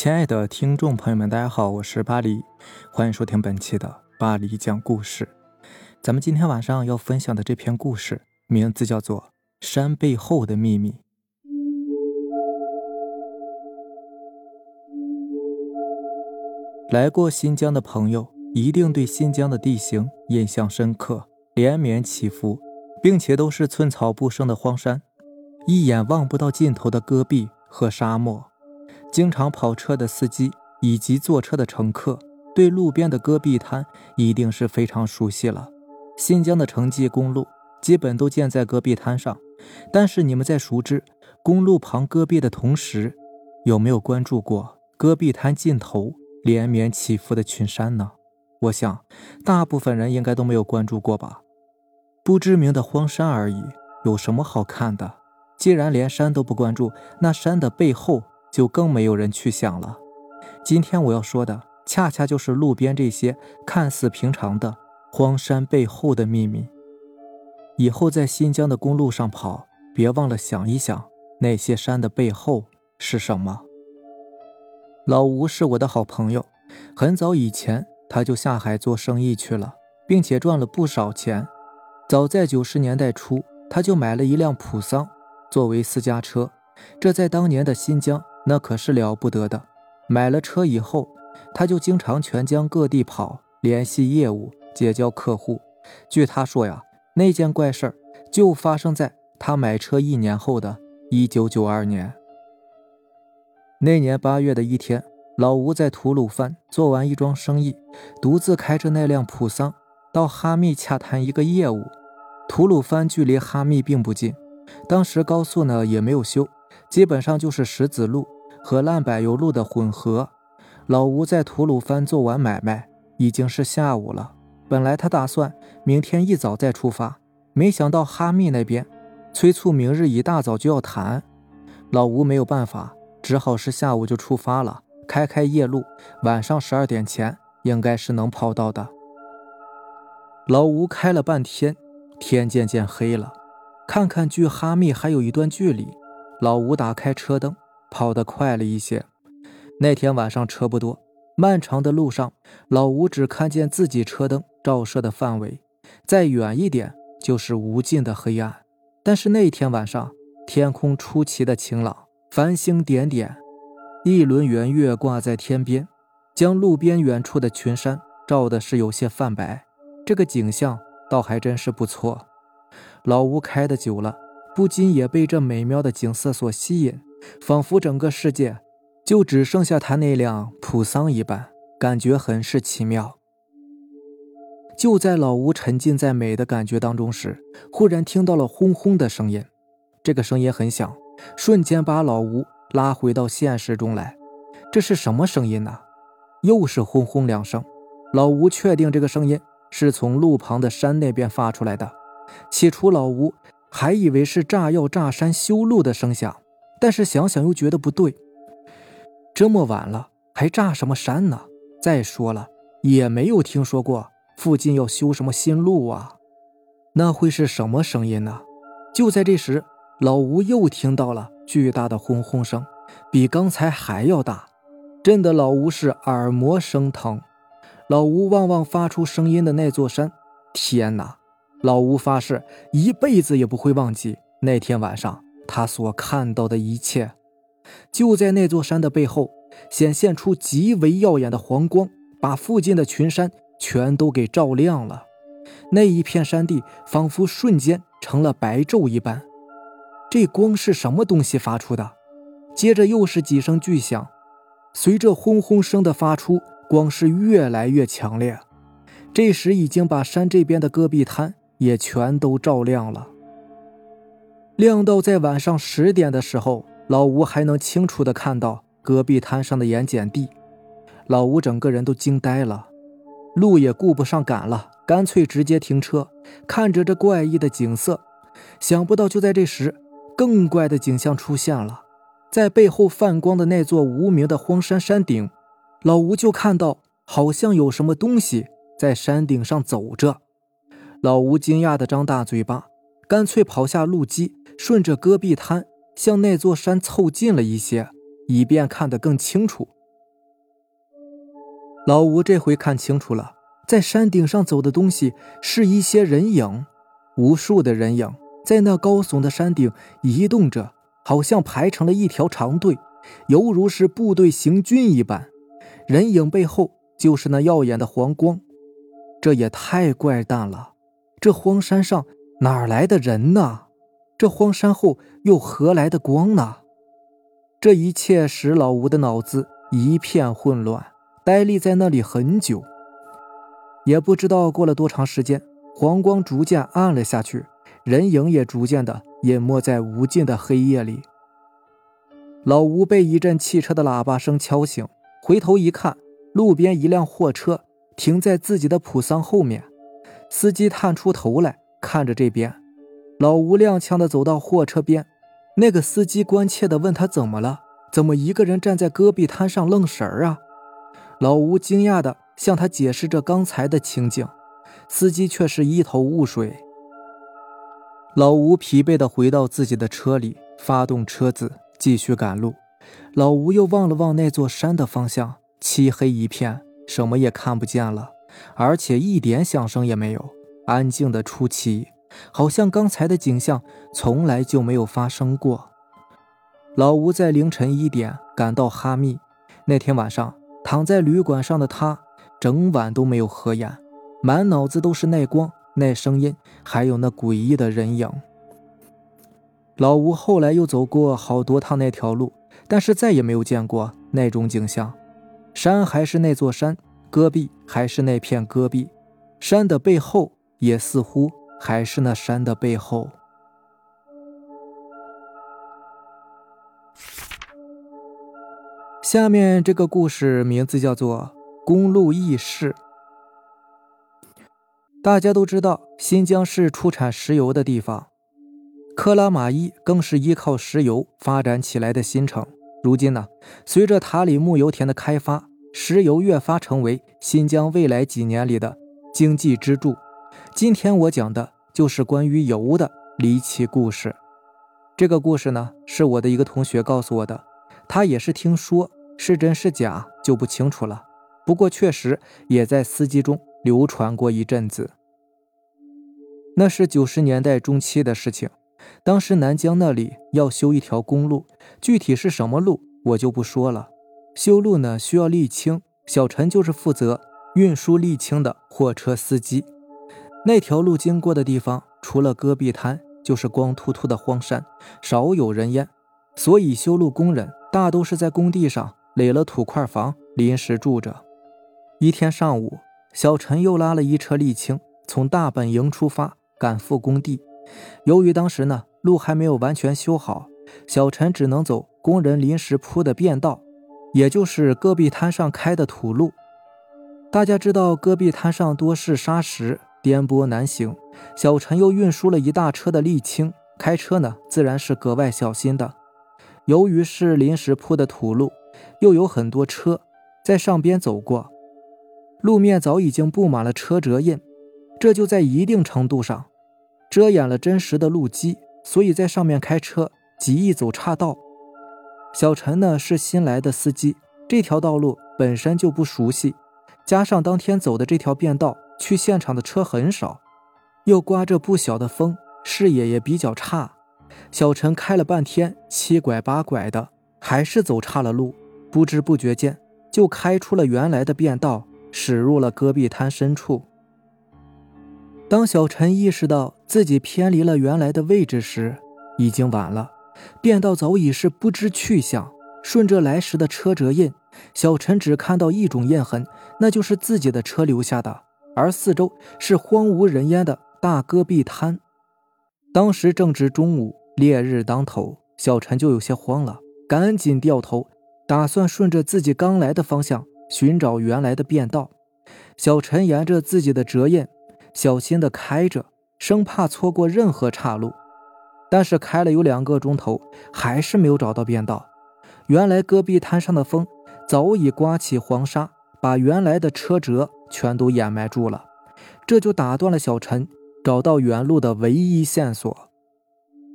亲爱的听众朋友们，大家好，我是巴黎，欢迎收听本期的巴黎讲故事。咱们今天晚上要分享的这篇故事，名字叫做《山背后的秘密》。来过新疆的朋友，一定对新疆的地形印象深刻，连绵起伏，并且都是寸草不生的荒山，一眼望不到尽头的戈壁和沙漠。经常跑车的司机以及坐车的乘客，对路边的戈壁滩一定是非常熟悉了。新疆的城际公路基本都建在戈壁滩上，但是你们在熟知公路旁戈壁的同时，有没有关注过戈壁滩尽头连绵起伏的群山呢？我想，大部分人应该都没有关注过吧。不知名的荒山而已，有什么好看的？既然连山都不关注，那山的背后……就更没有人去想了。今天我要说的，恰恰就是路边这些看似平常的荒山背后的秘密。以后在新疆的公路上跑，别忘了想一想，那些山的背后是什么。老吴是我的好朋友，很早以前他就下海做生意去了，并且赚了不少钱。早在九十年代初，他就买了一辆普桑作为私家车，这在当年的新疆。那可是了不得的。买了车以后，他就经常全疆各地跑，联系业务，结交客户。据他说呀，那件怪事儿就发生在他买车一年后的一九九二年。那年八月的一天，老吴在吐鲁番做完一桩生意，独自开着那辆普桑到哈密洽谈一个业务。吐鲁番距离哈密并不近，当时高速呢也没有修，基本上就是石子路。和烂柏油路的混合。老吴在吐鲁番做完买卖，已经是下午了。本来他打算明天一早再出发，没想到哈密那边催促明日一大早就要谈。老吴没有办法，只好是下午就出发了，开开夜路，晚上十二点前应该是能跑到的。老吴开了半天，天渐渐黑了，看看距哈密还有一段距离，老吴打开车灯。跑得快了一些。那天晚上车不多，漫长的路上，老吴只看见自己车灯照射的范围，再远一点就是无尽的黑暗。但是那天晚上，天空出奇的晴朗，繁星点点，一轮圆月挂在天边，将路边远处的群山照的是有些泛白。这个景象倒还真是不错。老吴开的久了，不禁也被这美妙的景色所吸引。仿佛整个世界就只剩下他那辆普桑一般，感觉很是奇妙。就在老吴沉浸在美的感觉当中时，忽然听到了轰轰的声音。这个声音很响，瞬间把老吴拉回到现实中来。这是什么声音呢？又是轰轰两声。老吴确定这个声音是从路旁的山那边发出来的。起初，老吴还以为是炸药炸山修路的声响。但是想想又觉得不对，这么晚了还炸什么山呢？再说了，也没有听说过附近要修什么新路啊，那会是什么声音呢？就在这时，老吴又听到了巨大的轰轰声，比刚才还要大，震得老吴是耳膜生疼。老吴望望发出声音的那座山，天哪！老吴发誓一辈子也不会忘记那天晚上。他所看到的一切，就在那座山的背后，显现出极为耀眼的黄光，把附近的群山全都给照亮了。那一片山地仿佛瞬间成了白昼一般。这光是什么东西发出的？接着又是几声巨响，随着轰轰声的发出，光是越来越强烈。这时已经把山这边的戈壁滩也全都照亮了。亮到在晚上十点的时候，老吴还能清楚地看到戈壁滩上的盐碱地。老吴整个人都惊呆了，路也顾不上赶了，干脆直接停车，看着这怪异的景色。想不到就在这时，更怪的景象出现了，在背后泛光的那座无名的荒山山顶，老吴就看到好像有什么东西在山顶上走着。老吴惊讶地张大嘴巴，干脆跑下路基。顺着戈壁滩向那座山凑近了一些，以便看得更清楚。老吴这回看清楚了，在山顶上走的东西是一些人影，无数的人影在那高耸的山顶移动着，好像排成了一条长队，犹如是部队行军一般。人影背后就是那耀眼的黄光，这也太怪诞了。这荒山上哪来的人呢？这荒山后又何来的光呢？这一切使老吴的脑子一片混乱，呆立在那里很久。也不知道过了多长时间，黄光逐渐暗了下去，人影也逐渐的淹没在无尽的黑夜里。老吴被一阵汽车的喇叭声敲醒，回头一看，路边一辆货车停在自己的普桑后面，司机探出头来看着这边，老吴踉跄的走到货车边。那个司机关切地问他：“怎么了？怎么一个人站在戈壁滩上愣神儿啊？”老吴惊讶地向他解释着刚才的情景，司机却是一头雾水。老吴疲惫地回到自己的车里，发动车子继续赶路。老吴又望了望那座山的方向，漆黑一片，什么也看不见了，而且一点响声也没有，安静的出奇。好像刚才的景象从来就没有发生过。老吴在凌晨一点赶到哈密，那天晚上躺在旅馆上的他，整晚都没有合眼，满脑子都是那光、那声音，还有那诡异的人影。老吴后来又走过好多趟那条路，但是再也没有见过那种景象。山还是那座山，戈壁还是那片戈壁，山的背后也似乎……还是那山的背后。下面这个故事名字叫做《公路轶事》。大家都知道，新疆是出产石油的地方，克拉玛依更是依靠石油发展起来的新城。如今呢，随着塔里木油田的开发，石油越发成为新疆未来几年里的经济支柱。今天我讲的就是关于油的离奇故事。这个故事呢，是我的一个同学告诉我的，他也是听说，是真是假就不清楚了。不过确实也在司机中流传过一阵子。那是九十年代中期的事情，当时南疆那里要修一条公路，具体是什么路我就不说了。修路呢需要沥青，小陈就是负责运输沥青的货车司机。那条路经过的地方，除了戈壁滩，就是光秃秃的荒山，少有人烟，所以修路工人大都是在工地上垒了土块房，临时住着。一天上午，小陈又拉了一车沥青，从大本营出发，赶赴工地。由于当时呢路还没有完全修好，小陈只能走工人临时铺的便道，也就是戈壁滩上开的土路。大家知道，戈壁滩上多是沙石。颠簸难行，小陈又运输了一大车的沥青，开车呢自然是格外小心的。由于是临时铺的土路，又有很多车在上边走过，路面早已经布满了车辙印，这就在一定程度上遮掩了真实的路基，所以在上面开车极易走岔道。小陈呢是新来的司机，这条道路本身就不熟悉，加上当天走的这条便道。去现场的车很少，又刮着不小的风，视野也比较差。小陈开了半天，七拐八拐的，还是走差了路。不知不觉间，就开出了原来的便道，驶入了戈壁滩深处。当小陈意识到自己偏离了原来的位置时，已经晚了。便道早已是不知去向。顺着来时的车辙印，小陈只看到一种印痕，那就是自己的车留下的。而四周是荒无人烟的大戈壁滩。当时正值中午，烈日当头，小陈就有些慌了，赶紧掉头，打算顺着自己刚来的方向寻找原来的便道。小陈沿着自己的辙印，小心地开着，生怕错过任何岔路。但是开了有两个钟头，还是没有找到便道。原来戈壁滩上的风早已刮起黄沙，把原来的车辙。全都掩埋住了，这就打断了小陈找到原路的唯一线索。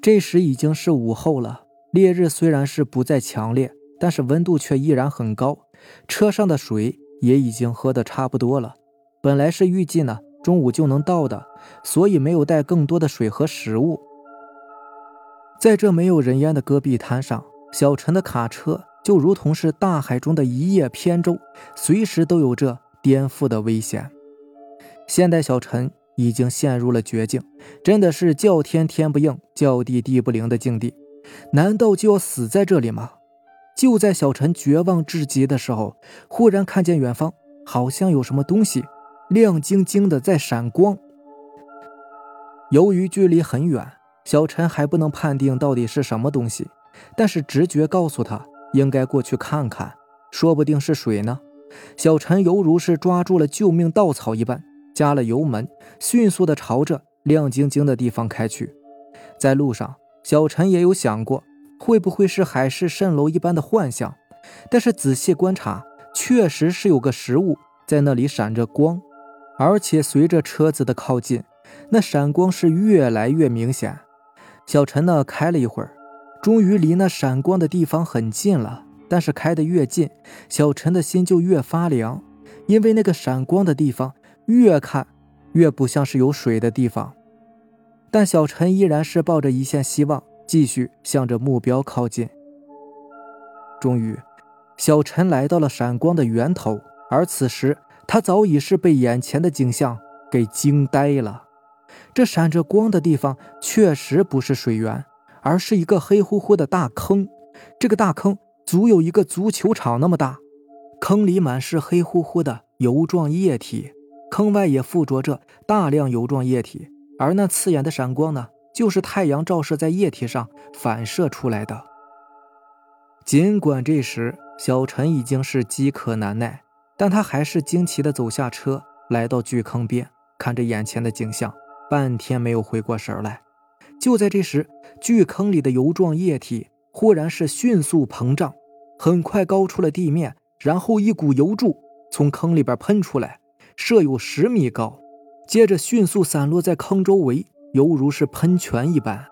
这时已经是午后了，烈日虽然是不再强烈，但是温度却依然很高，车上的水也已经喝得差不多了。本来是预计呢中午就能到的，所以没有带更多的水和食物。在这没有人烟的戈壁滩上，小陈的卡车就如同是大海中的一叶扁舟，随时都有着颠覆的危险。现在小陈已经陷入了绝境，真的是叫天天不应，叫地地不灵的境地。难道就要死在这里吗？就在小陈绝望至极的时候，忽然看见远方好像有什么东西亮晶晶的在闪光。由于距离很远，小陈还不能判定到底是什么东西，但是直觉告诉他应该过去看看，说不定是水呢。小陈犹如是抓住了救命稻草一般，加了油门，迅速的朝着亮晶晶的地方开去。在路上。小陈也有想过，会不会是海市蜃楼一般的幻象？但是仔细观察，确实是有个食物在那里闪着光，而且随着车子的靠近，那闪光是越来越明显。小陈呢，开了一会儿，终于离那闪光的地方很近了。但是开得越近，小陈的心就越发凉，因为那个闪光的地方越看越不像是有水的地方。但小陈依然是抱着一线希望，继续向着目标靠近。终于，小陈来到了闪光的源头，而此时他早已是被眼前的景象给惊呆了。这闪着光的地方确实不是水源，而是一个黑乎乎的大坑。这个大坑足有一个足球场那么大，坑里满是黑乎乎的油状液体，坑外也附着着大量油状液体。而那刺眼的闪光呢，就是太阳照射在液体上反射出来的。尽管这时小陈已经是饥渴难耐，但他还是惊奇地走下车，来到巨坑边，看着眼前的景象，半天没有回过神来。就在这时，巨坑里的油状液体忽然是迅速膨胀，很快高出了地面，然后一股油柱从坑里边喷出来，设有十米高。接着迅速散落在坑周围，犹如是喷泉一般。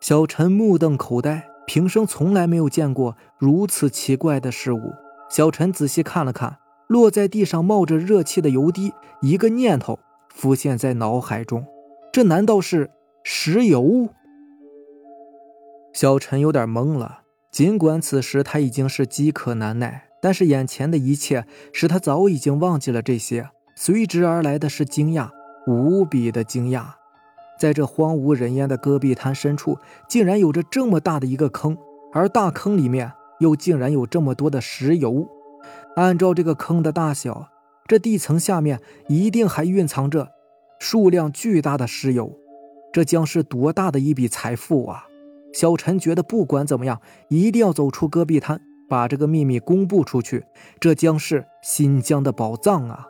小陈目瞪口呆，平生从来没有见过如此奇怪的事物。小陈仔细看了看落在地上冒着热气的油滴，一个念头浮现在脑海中：这难道是石油？小陈有点懵了。尽管此时他已经是饥渴难耐，但是眼前的一切使他早已经忘记了这些。随之而来的是惊讶，无比的惊讶。在这荒无人烟的戈壁滩深处，竟然有着这么大的一个坑，而大坑里面又竟然有这么多的石油。按照这个坑的大小，这地层下面一定还蕴藏着数量巨大的石油。这将是多大的一笔财富啊！小陈觉得，不管怎么样，一定要走出戈壁滩，把这个秘密公布出去。这将是新疆的宝藏啊！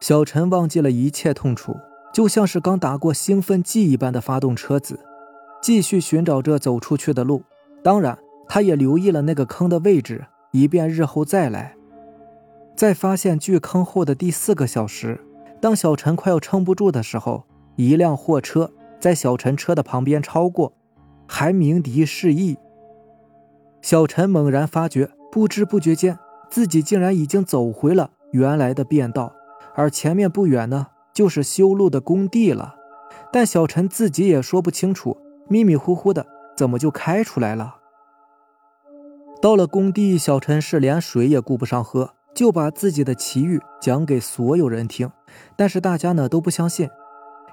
小陈忘记了一切痛楚，就像是刚打过兴奋剂一般的发动车子，继续寻找着走出去的路。当然，他也留意了那个坑的位置，以便日后再来。在发现巨坑后的第四个小时，当小陈快要撑不住的时候，一辆货车在小陈车的旁边超过，还鸣笛示意。小陈猛然发觉，不知不觉间，自己竟然已经走回了原来的便道。而前面不远呢，就是修路的工地了。但小陈自己也说不清楚，迷迷糊糊的怎么就开出来了。到了工地，小陈是连水也顾不上喝，就把自己的奇遇讲给所有人听。但是大家呢都不相信。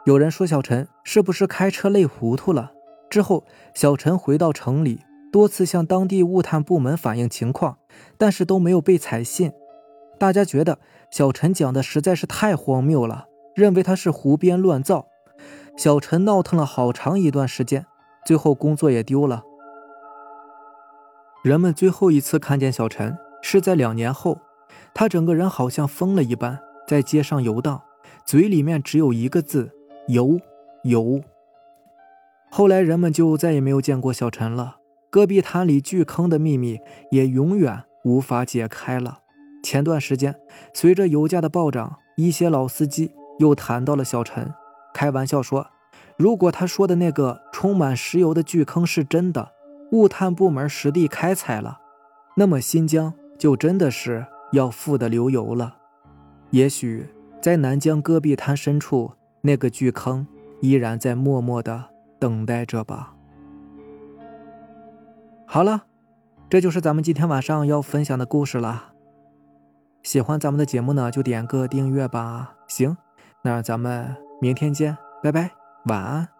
有人说小陈是不是开车累糊涂了？之后，小陈回到城里，多次向当地物探部门反映情况，但是都没有被采信。大家觉得。小陈讲的实在是太荒谬了，认为他是胡编乱造。小陈闹腾了好长一段时间，最后工作也丢了。人们最后一次看见小陈是在两年后，他整个人好像疯了一般，在街上游荡，嘴里面只有一个字：游游。后来人们就再也没有见过小陈了，戈壁滩里巨坑的秘密也永远无法解开了。前段时间，随着油价的暴涨，一些老司机又谈到了小陈，开玩笑说，如果他说的那个充满石油的巨坑是真的，物探部门实地开采了，那么新疆就真的是要富得流油了。也许在南疆戈壁滩深处，那个巨坑依然在默默的等待着吧。好了，这就是咱们今天晚上要分享的故事了。喜欢咱们的节目呢，就点个订阅吧。行，那咱们明天见，拜拜，晚安。